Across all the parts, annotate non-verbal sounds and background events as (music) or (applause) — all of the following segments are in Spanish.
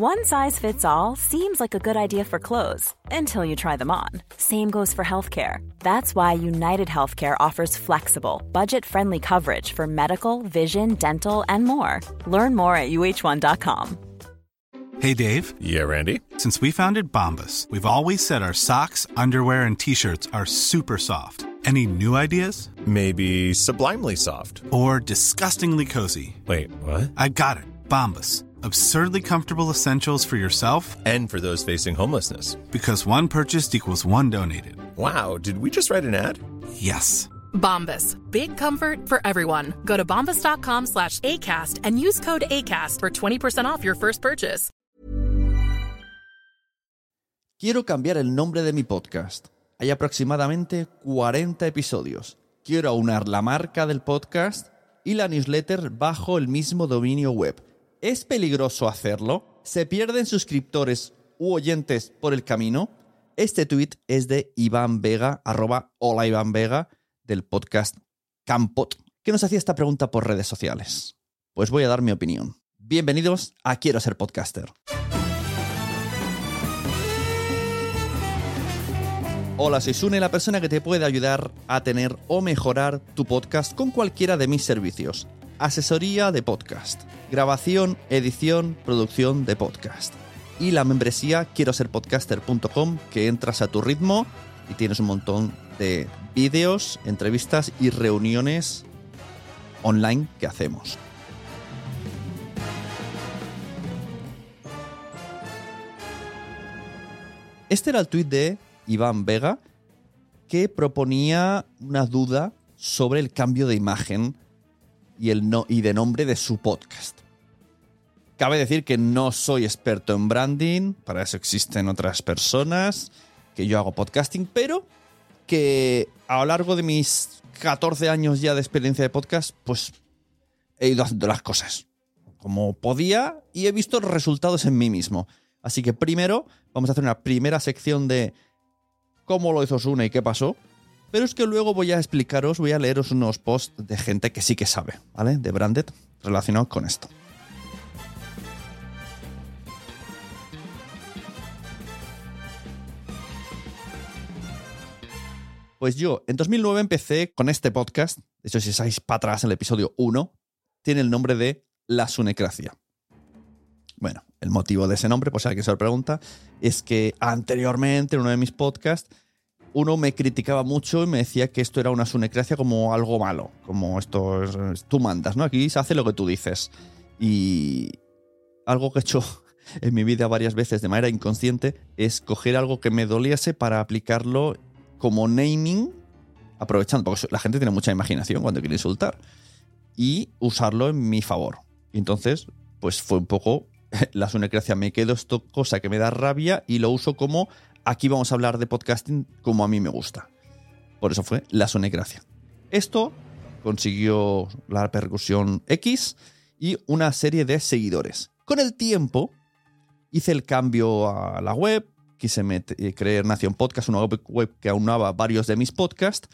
One size fits all seems like a good idea for clothes until you try them on. Same goes for healthcare. That's why United Healthcare offers flexible, budget friendly coverage for medical, vision, dental, and more. Learn more at uh1.com. Hey Dave, Yeah, Randy. since we founded Bombus, we've always said our socks, underwear, and t shirts are super soft. Any new ideas? Maybe sublimely soft. Or disgustingly cozy? Wait, what? I got it. Bombus. Absurdly comfortable essentials for yourself And for those facing homelessness. because one purchased equals one donated. Wow, did we just write an ad? Yes. Bombas. Big comfort for everyone. Go to bombas.com slash ACAST and use code ACAST for 20% off your first purchase. Quiero cambiar el nombre de mi podcast. Hay aproximadamente 40 episodios. Quiero aunar la marca del podcast y la newsletter bajo el mismo dominio web. ¿Es peligroso hacerlo? ¿Se pierden suscriptores u oyentes por el camino? Este tweet es de Iván Vega, arroba hola Iván Vega, del podcast Campot, que nos hacía esta pregunta por redes sociales. Pues voy a dar mi opinión. Bienvenidos a Quiero ser podcaster. Hola, soy Sune, la persona que te puede ayudar a tener o mejorar tu podcast con cualquiera de mis servicios. Asesoría de podcast, grabación, edición, producción de podcast. Y la membresía quiero ser podcaster.com que entras a tu ritmo y tienes un montón de vídeos, entrevistas y reuniones online que hacemos. Este era el tuit de Iván Vega que proponía una duda sobre el cambio de imagen y, el no, y de nombre de su podcast. Cabe decir que no soy experto en branding, para eso existen otras personas, que yo hago podcasting, pero que a lo largo de mis 14 años ya de experiencia de podcast, pues he ido haciendo las cosas como podía y he visto resultados en mí mismo. Así que primero vamos a hacer una primera sección de cómo lo hizo Sune y qué pasó. Pero es que luego voy a explicaros, voy a leeros unos posts de gente que sí que sabe, ¿vale? De Branded relacionados con esto. Pues yo en 2009 empecé con este podcast. De hecho, si estáis para atrás en el episodio 1, tiene el nombre de La Sunecracia. Bueno, el motivo de ese nombre, pues si alguien se lo pregunta, es que anteriormente en uno de mis podcasts, uno me criticaba mucho y me decía que esto era una sunecracia como algo malo, como esto es, tú mandas, ¿no? Aquí se hace lo que tú dices. Y algo que he hecho (laughs) en mi vida varias veces de manera inconsciente es coger algo que me doliese para aplicarlo como naming, aprovechando, porque la gente tiene mucha imaginación cuando quiere insultar, y usarlo en mi favor. Y entonces, pues fue un poco (laughs) la sunecracia. Me quedo esto cosa que me da rabia y lo uso como aquí vamos a hablar de podcasting como a mí me gusta. Por eso fue la sunecracia. Esto consiguió la repercusión X y una serie de seguidores. Con el tiempo hice el cambio a la web, quise eh, crear Nación Podcast, una web, web que aunaba varios de mis podcasts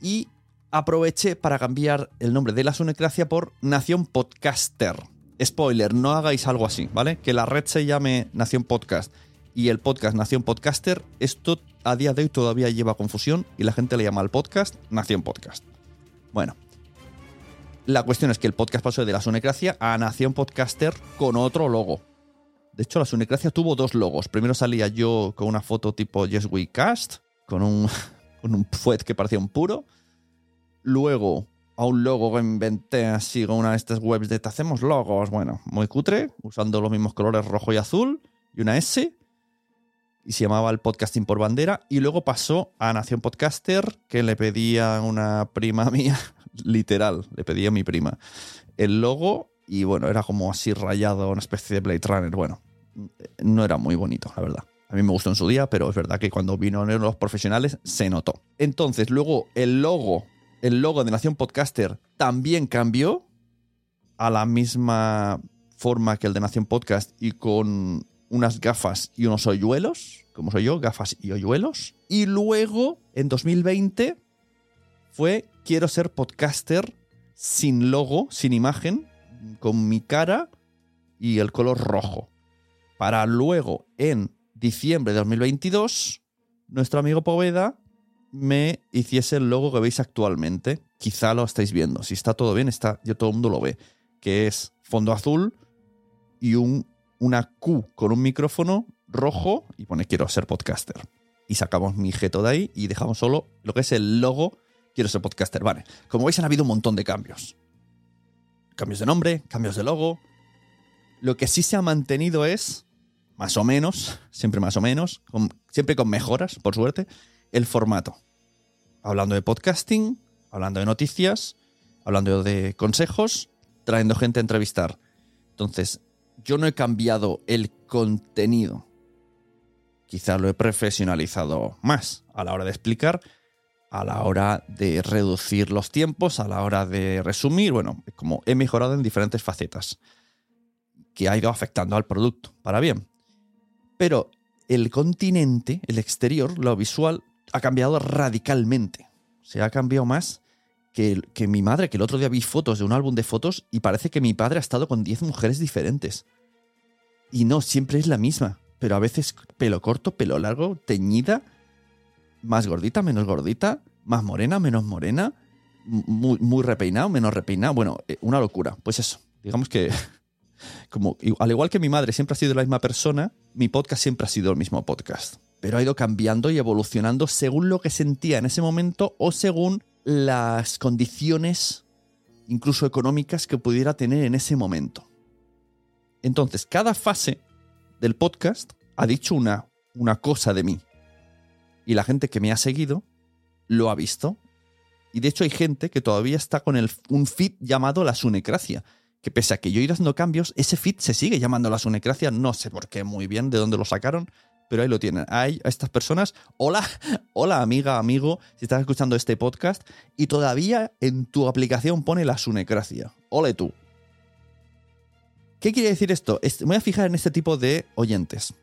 y aproveché para cambiar el nombre de la sunecracia por Nación Podcaster. Spoiler, no hagáis algo así, ¿vale? Que la red se llame Nación Podcast y el podcast Nación Podcaster, esto a día de hoy todavía lleva confusión y la gente le llama al podcast Nación Podcast. Bueno, la cuestión es que el podcast pasó de la Sunecracia a Nación Podcaster con otro logo. De hecho, la Sunecracia tuvo dos logos. Primero salía yo con una foto tipo Yes We Cast, con un, (laughs) con un fuet que parecía un puro. Luego, a un logo que inventé así con una de estas webs de te hacemos logos, bueno, muy cutre, usando los mismos colores rojo y azul, y una S y se llamaba el podcasting por bandera. Y luego pasó a Nación Podcaster, que le pedía una prima (laughs) mía, literal, le pedía a mi prima el logo y bueno, era como así rayado, una especie de Blade Runner. Bueno, no era muy bonito, la verdad. A mí me gustó en su día, pero es verdad que cuando vino los profesionales se notó. Entonces, luego el logo, el logo de Nación Podcaster también cambió a la misma forma que el de Nación Podcast y con unas gafas y unos hoyuelos, como soy yo, gafas y hoyuelos. Y luego, en 2020, fue quiero ser podcaster sin logo, sin imagen, con mi cara y el color rojo. Para luego, en diciembre de 2022, nuestro amigo Poveda me hiciese el logo que veis actualmente. Quizá lo estáis viendo. Si está todo bien, está, yo todo el mundo lo ve. Que es fondo azul y un una Q con un micrófono rojo y pone quiero ser podcaster. Y sacamos mi jeto de ahí y dejamos solo lo que es el logo quiero ser podcaster. Vale, como veis han habido un montón de cambios. Cambios de nombre, cambios de logo. Lo que sí se ha mantenido es, más o menos, siempre más o menos, siempre con mejoras, por suerte, el formato. Hablando de podcasting, hablando de noticias, hablando de consejos, trayendo gente a entrevistar. Entonces, yo no he cambiado el contenido. Quizá lo he profesionalizado más a la hora de explicar, a la hora de reducir los tiempos, a la hora de resumir. Bueno, como he mejorado en diferentes facetas que ha ido afectando al producto para bien. Pero el continente, el exterior, lo visual, ha cambiado radicalmente. Se ha cambiado más que, que, mi madre, que el otro día vi fotos de un álbum de fotos y parece que mi padre ha estado con 10 mujeres diferentes. Y no, siempre es la misma. Pero a veces pelo corto, pelo largo, teñida, más gordita, menos gordita, más morena, menos morena, muy, muy repeinado, menos repeinado. Bueno, eh, una locura. Pues eso, digamos que (laughs) como al igual que mi madre siempre ha sido la misma persona, mi podcast siempre ha sido el mismo podcast. Pero ha ido cambiando y evolucionando según lo que sentía en ese momento o según las condiciones, incluso económicas, que pudiera tener en ese momento. Entonces, cada fase del podcast ha dicho una, una cosa de mí. Y la gente que me ha seguido lo ha visto. Y de hecho hay gente que todavía está con el, un feed llamado la sunecracia. Que pese a que yo ido haciendo cambios, ese feed se sigue llamando la sunecracia. No sé por qué muy bien, de dónde lo sacaron, pero ahí lo tienen. Hay a estas personas, hola, (laughs) hola amiga, amigo, si estás escuchando este podcast y todavía en tu aplicación pone la sunecracia. Ole tú. ¿Qué quiere decir esto? Me voy a fijar en este tipo de oyentes.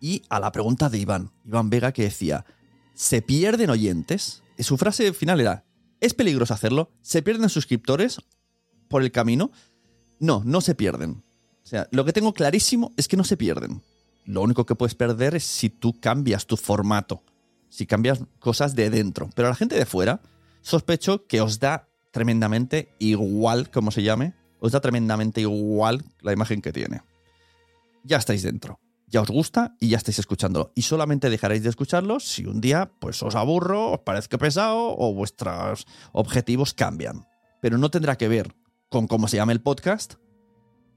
Y a la pregunta de Iván, Iván Vega, que decía, ¿se pierden oyentes? Su frase final era, ¿es peligroso hacerlo? ¿Se pierden suscriptores por el camino? No, no se pierden. O sea, lo que tengo clarísimo es que no se pierden. Lo único que puedes perder es si tú cambias tu formato, si cambias cosas de dentro. Pero a la gente de fuera, sospecho que os da tremendamente igual, como se llame, os da tremendamente igual la imagen que tiene. Ya estáis dentro, ya os gusta y ya estáis escuchándolo. Y solamente dejaréis de escucharlo si un día pues os aburro, os parezca pesado o vuestros objetivos cambian. Pero no tendrá que ver con cómo se llama el podcast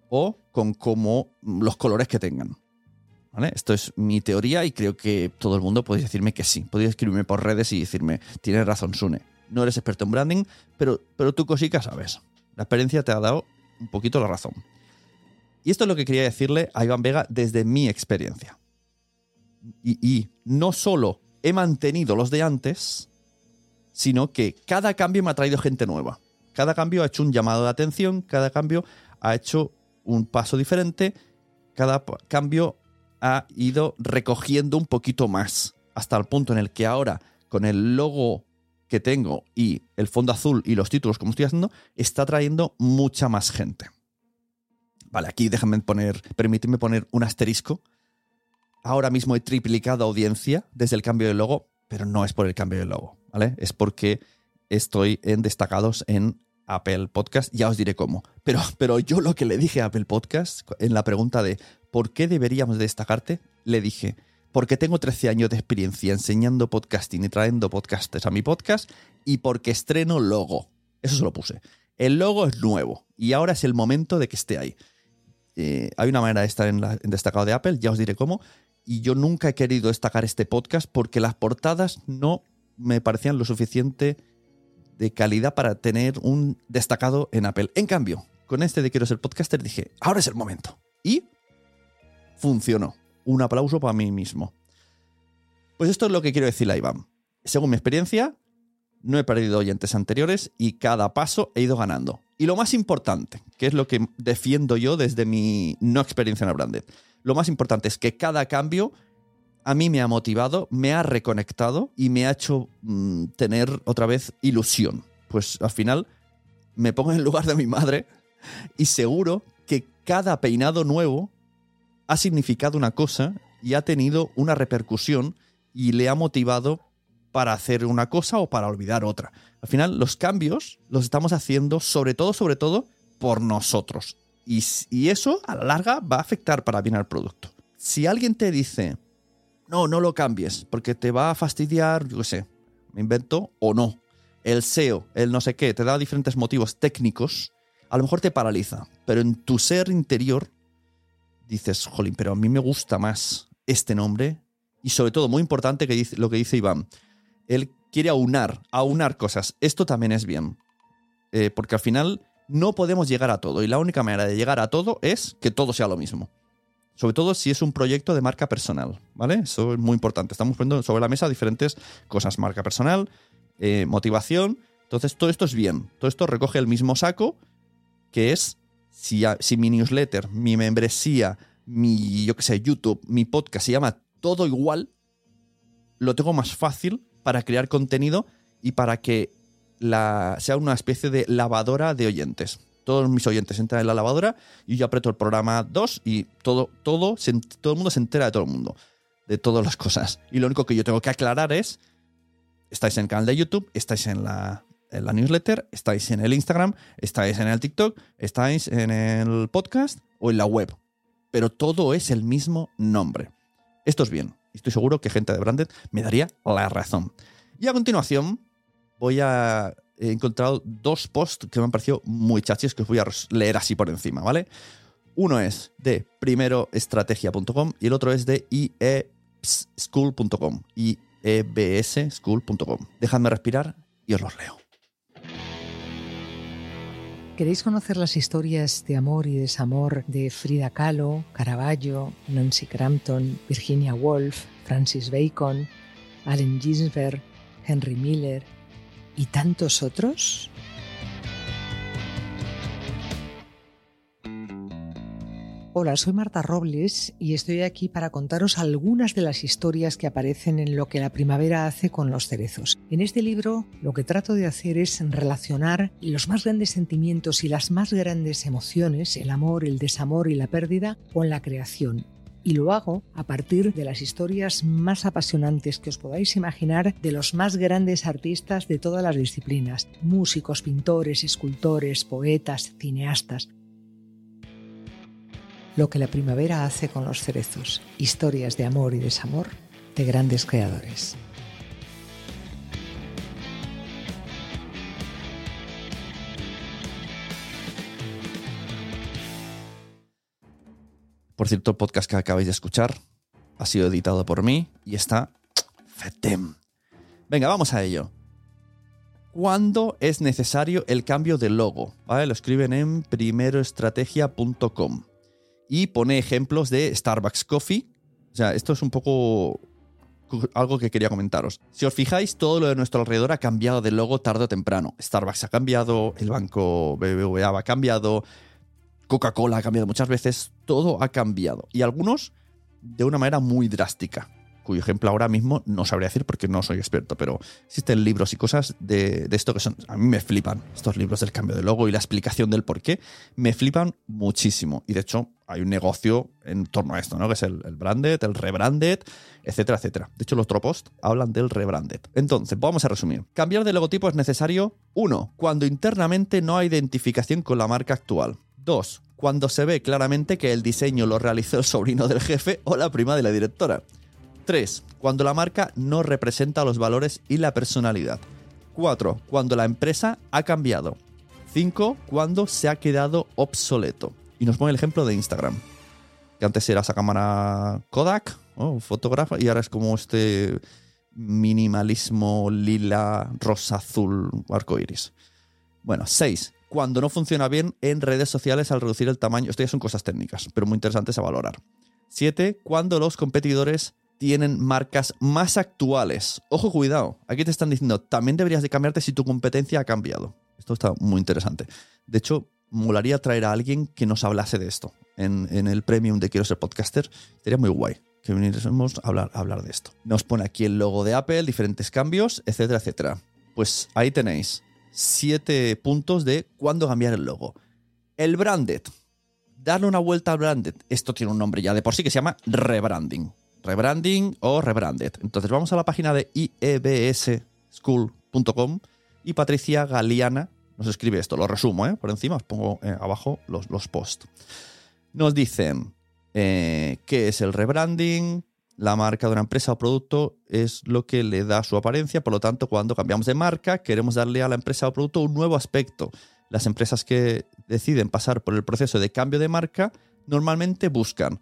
o con cómo los colores que tengan. Esto es mi teoría y creo que todo el mundo podéis decirme que sí. Podéis escribirme por redes y decirme, tienes razón, Sune. No eres experto en branding, pero, pero tú cosica sabes. La experiencia te ha dado un poquito la razón. Y esto es lo que quería decirle a Iván Vega desde mi experiencia. Y, no solo he mantenido los de antes, sino que cada cambio me ha traído gente nueva. Cada cambio ha hecho un llamado de atención, cada cambio ha hecho un paso diferente, cada cambio ha ido recogiendo un poquito más, hasta el punto en el que ahora, con el logo que tengo y el fondo azul y los títulos como estoy haciendo, está trayendo mucha más gente. Vale, aquí déjame poner, permíteme poner un asterisco. Ahora mismo he triplicado audiencia desde el cambio de logo, pero no es por el cambio de logo, ¿vale? Es porque estoy en destacados en Apple Podcast, ya os diré cómo. Pero, pero yo lo que le dije a Apple Podcast en la pregunta de ¿por qué deberíamos destacarte? Le dije, porque tengo 13 años de experiencia enseñando podcasting y trayendo podcasters a mi podcast y porque estreno logo. Eso se lo puse. El logo es nuevo y ahora es el momento de que esté ahí. Eh, hay una manera de estar en, en destacado de Apple, ya os diré cómo. Y yo nunca he querido destacar este podcast porque las portadas no me parecían lo suficiente de calidad para tener un destacado en Apple. En cambio, con este de Quiero ser podcaster dije, ahora es el momento. Y funcionó. Un aplauso para mí mismo. Pues esto es lo que quiero decirle a Iván. Según mi experiencia, no he perdido oyentes anteriores y cada paso he ido ganando. Y lo más importante, que es lo que defiendo yo desde mi no experiencia en el branded, lo más importante es que cada cambio a mí me ha motivado, me ha reconectado y me ha hecho mm, tener otra vez ilusión. Pues al final me pongo en el lugar de mi madre y seguro que cada peinado nuevo ha significado una cosa y ha tenido una repercusión y le ha motivado para hacer una cosa o para olvidar otra. Al final, los cambios los estamos haciendo sobre todo, sobre todo, por nosotros. Y, eso, a la larga, va a afectar para bien al producto. Si alguien te dice, no, no lo cambies, porque te va a fastidiar, yo qué sé, me invento, o no. El SEO, el no sé qué, te da diferentes motivos técnicos, a lo mejor te paraliza, pero en tu ser interior dices, jolín, pero a mí me gusta más este nombre. Y sobre todo, muy importante que lo que dice Iván, él quiere aunar, aunar cosas. Esto también es bien. Eh, porque al final no podemos llegar a todo. Y la única manera de llegar a todo es que todo sea lo mismo. Sobre todo si es un proyecto de marca personal, ¿vale? Eso es muy importante. Estamos poniendo sobre la mesa diferentes cosas. Marca personal, eh, motivación. Entonces, todo esto es bien. Todo esto recoge el mismo saco, que es si, mi newsletter, mi membresía, mi, yo qué sé, YouTube, mi podcast se llama todo igual, lo tengo más fácil para crear contenido y para que sea una especie de lavadora de oyentes. Todos mis oyentes entran en la lavadora y yo aprieto el programa 2 y todo, todo, todo el mundo se entera de todo el mundo, de todas las cosas. Y lo único que yo tengo que aclarar es, estáis en el canal de YouTube, estáis en la, en la newsletter, estáis en el Instagram, estáis en el TikTok, estáis en el podcast o en la web. Pero todo es el mismo nombre. Esto es bien. Estoy seguro que gente de Branded me daría la razón. Y a continuación voy a... He encontrado dos posts que me han parecido muy chachis que os voy a leer así por encima, ¿vale? Uno es de primeroestrategia.com y el otro es de iebschool.com. iebschool.com. Dejadme respirar y os los leo. ¿Queréis conocer las historias de amor y desamor de Frida Kahlo, Caravaggio, Nancy Crampton, Virginia Woolf, Francis Bacon, Allen Ginsberg, Henry Miller y tantos otros? Hola, soy Marta Robles y estoy aquí para contaros algunas de las historias que aparecen en lo que la primavera hace con los cerezos. En este libro lo que trato de hacer es relacionar los más grandes sentimientos y las más grandes emociones, el amor, el desamor y la pérdida, con la creación. Y lo hago a partir de las historias más apasionantes que os podáis imaginar de los más grandes artistas de todas las disciplinas, músicos, pintores, escultores, poetas, cineastas lo que la primavera hace con los cerezos, historias de amor y desamor de grandes creadores. Por cierto, el podcast que acabáis de escuchar ha sido editado por mí y está fetem. Venga, vamos a ello. ¿Cuándo es necesario el cambio de logo? ¿Vale? Lo escriben en primeroestrategia.com y pone ejemplos de Starbucks Coffee. O sea, esto es un poco algo que quería comentaros. Si os fijáis, todo lo de nuestro alrededor ha cambiado de logo tarde o temprano. Starbucks ha cambiado, el banco BBVA ha cambiado, Coca-Cola ha cambiado muchas veces, todo ha cambiado. Y algunos de una manera muy drástica. cuyo ejemplo ahora mismo no sabría decir porque no soy experto, pero existen libros y cosas de, de esto que son, a mí me flipan, estos libros del cambio de logo y la explicación del por qué, me flipan muchísimo. Y de hecho hay un negocio en torno a esto, ¿no? Que es el, branded, el rebranded, etcétera, etcétera. De hecho los Tropost hablan del rebranded. Entonces, vamos a resumir. Cambiar de logotipo es necesario, uno, cuando internamente no hay identificación con la marca actual. Dos, cuando se ve claramente que el diseño lo realizó el sobrino del jefe o la prima de la directora. 3. Cuando la marca no representa los valores y la personalidad. 4. Cuando la empresa ha cambiado. 5. Cuando se ha quedado obsoleto. Y nos pone el ejemplo de Instagram. Que antes era esa cámara Kodak, oh, fotógrafa, y ahora es como este minimalismo lila, rosa, azul, arco iris. Bueno, 6. Cuando no funciona bien en redes sociales al reducir el tamaño. Esto ya son cosas técnicas, pero muy interesantes a valorar. 7. Cuando los competidores tienen marcas más actuales. Ojo, cuidado. Aquí te están diciendo, también deberías de cambiarte si tu competencia ha cambiado. Esto está muy interesante. De hecho, molaría traer a alguien que nos hablase de esto en, el premium de Quiero ser podcaster. Sería muy guay que viniésemos a hablar, a hablar de esto. Nos pone aquí el logo de Apple, diferentes cambios, etcétera, etcétera. Pues ahí tenéis siete puntos de cuándo cambiar el logo. El branded. Darle una vuelta al branded. Esto tiene un nombre ya de por sí que se llama rebranding rebranding o rebranded. Entonces vamos a la página de iebsschool.com y Patricia Galeana nos escribe esto, lo resumo, ¿eh? por encima os pongo eh, abajo los, posts. Nos dicen eh, qué es el rebranding, la marca de una empresa o producto es lo que le da su apariencia, por lo tanto cuando cambiamos de marca queremos darle a la empresa o producto un nuevo aspecto. Las empresas que deciden pasar por el proceso de cambio de marca normalmente buscan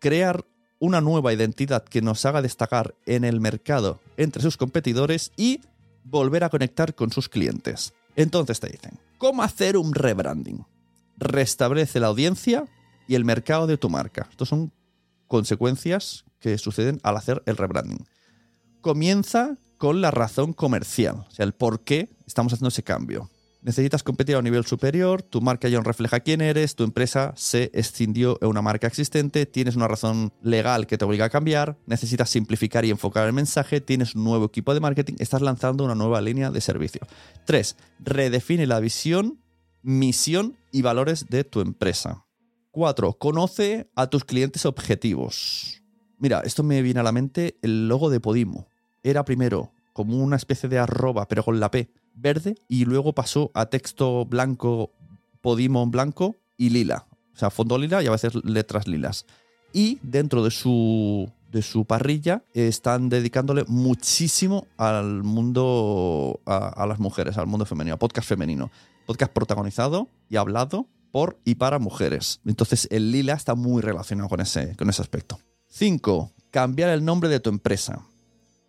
crear una nueva identidad que nos haga destacar en el mercado entre sus competidores y volver a conectar con sus clientes. Entonces te dicen, ¿cómo hacer un rebranding? Restablece la audiencia y el mercado de tu marca. Estas son consecuencias que suceden al hacer el rebranding. Comienza con la razón comercial, o sea, el por qué estamos haciendo ese cambio. Necesitas competir a un nivel superior, tu marca ya no refleja quién eres, tu empresa se escindió en una marca existente, tienes una razón legal que te obliga a cambiar, necesitas simplificar y enfocar el mensaje, tienes un nuevo equipo de marketing, estás lanzando una nueva línea de servicio. 3. Redefine la visión, misión y valores de tu empresa. 4. Conoce a tus clientes objetivos. Mira, esto me viene a la mente el logo de Podimo. Era primero como una especie de arroba, pero con la P verde y luego pasó a texto blanco, Podimo blanco y lila. O sea, fondo lila y a veces letras lilas. Y dentro de su, de su parrilla están dedicándole muchísimo al mundo, a, a las mujeres, al mundo femenino, a podcast femenino. Podcast protagonizado y hablado por y para mujeres. Entonces el lila está muy relacionado con ese, con ese aspecto. 5. Cambiar el nombre de tu empresa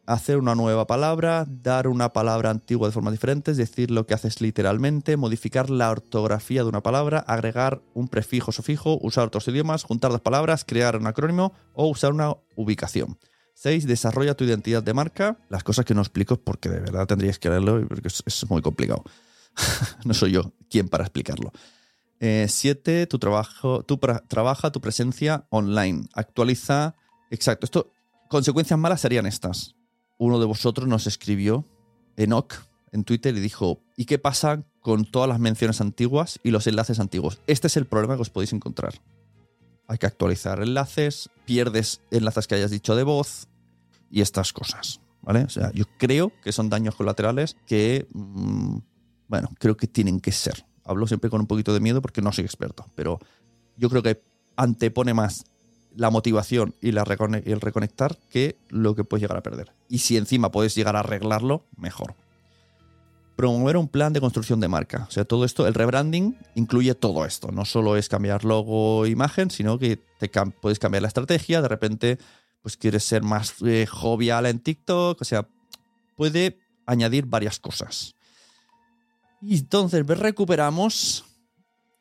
hacer una nueva palabra, dar una palabra antigua de forma diferente, es decir, lo que haces literalmente, modificar la ortografía de una palabra, agregar un prefijo o sufijo, usar otros idiomas, juntar dos palabras, crear un acrónimo o usar una ubicación. 6. Desarrolla tu identidad de marca. Las cosas que no explico porque de verdad tendríais que leerlo porque es, es muy complicado. (laughs) no soy yo quien para explicarlo. 7. Eh, tu trabajo, tu trabaja tu presencia online. Actualiza. Exacto. Esto, consecuencias malas serían estas uno de vosotros nos escribió, Enoch, en Twitter y dijo, ¿y qué pasa con todas las menciones antiguas y los enlaces antiguos? Este es el problema que os podéis encontrar. Hay que actualizar enlaces, pierdes enlaces que hayas dicho de voz y estas cosas. ¿Vale? O sea, yo creo que son daños colaterales que, mmm, bueno, creo que tienen que ser. Hablo siempre con un poquito de miedo porque no soy experto, pero yo creo que antepone más la motivación y, la el reconectar que lo que puedes llegar a perder. Y si encima puedes llegar a arreglarlo, mejor. Promover un plan de construcción de marca. O sea, todo esto, el rebranding incluye todo esto. No solo es cambiar logo, imagen, sino que te puedes cambiar la estrategia. De repente, pues quieres ser más eh, jovial en TikTok. O sea, puede añadir varias cosas. Y entonces recuperamos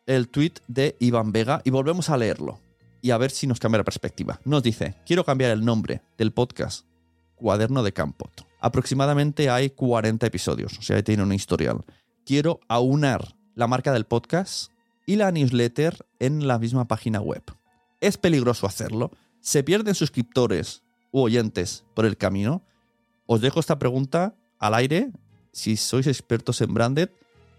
el tweet de Iván Vega y volvemos a leerlo y a ver si nos cambia la perspectiva. Nos dice, quiero cambiar el nombre del podcast Cuaderno de Campot. Aproximadamente hay 40 episodios, o sea, tiene un historial. Quiero aunar la marca del podcast y la newsletter en la misma página web. Es peligroso hacerlo, se pierden suscriptores u oyentes por el camino, os dejo esta pregunta al aire. Si sois expertos en branded,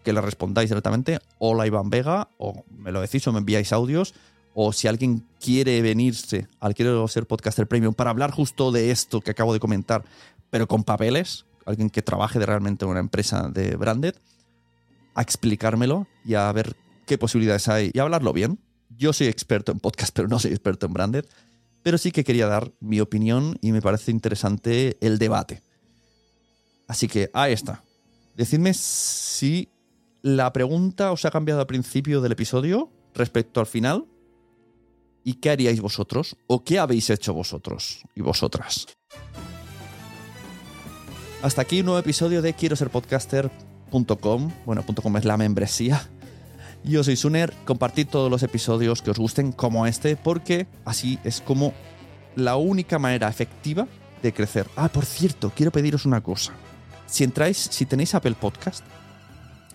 que la respondáis directamente. Hola Iván Vega, o me lo decís o me enviáis audios. O si alguien quiere venirse al Quiero ser podcaster premium para hablar justo de esto que acabo de comentar, pero con papeles, alguien que trabaje de realmente en una empresa de branded, a explicármelo y a ver qué posibilidades hay y a hablarlo bien. Yo soy experto en podcast, pero no soy experto en branded. Pero sí que quería dar mi opinión y me parece interesante el debate. Así que ahí está. Decidme si la pregunta os ha cambiado al principio del episodio respecto al final. ¿Y qué haríais vosotros? ¿O qué habéis hecho vosotros y vosotras? Hasta aquí un nuevo episodio de quiero ser podcaster.com. Bueno, .com es la membresía. Yo soy Suner, compartid todos los episodios que os gusten como este, porque así es como la única manera efectiva de crecer. Ah, por cierto, quiero pediros una cosa. Si entráis, si tenéis Apple Podcast,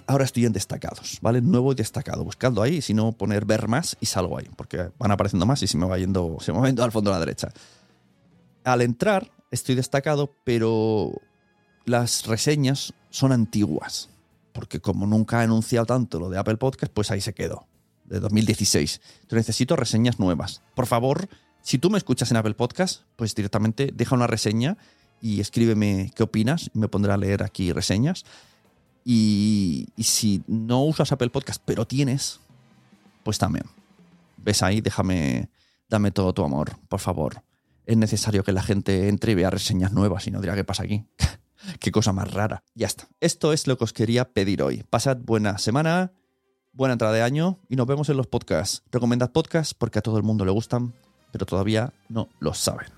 ahora estoy en destacados, ¿vale? Nuevo y destacado. Buscando ahí, si no poner ver más y salgo ahí, porque van apareciendo más y se me va yendo, se me va yendo al fondo a la derecha. Al entrar, estoy destacado, pero las reseñas son antiguas porque como nunca ha anunciado tanto lo de Apple Podcast, pues ahí se quedó, de 2016. Entonces necesito reseñas nuevas. Por favor, si tú me escuchas en Apple Podcast, pues directamente deja una reseña y escríbeme qué opinas y me pondré a leer aquí reseñas. Y, si no usas Apple Podcast, pero tienes, pues también. Ves ahí, déjame, dame todo tu amor, por favor. Es necesario que la gente entre y vea reseñas nuevas y no dirá qué pasa aquí. (laughs) Qué cosa más rara. Ya está. Esto es lo que os quería pedir hoy. Pasad buena semana, buena entrada de año y nos vemos en los podcasts. Recomendad podcasts porque a todo el mundo le gustan, pero todavía no lo saben.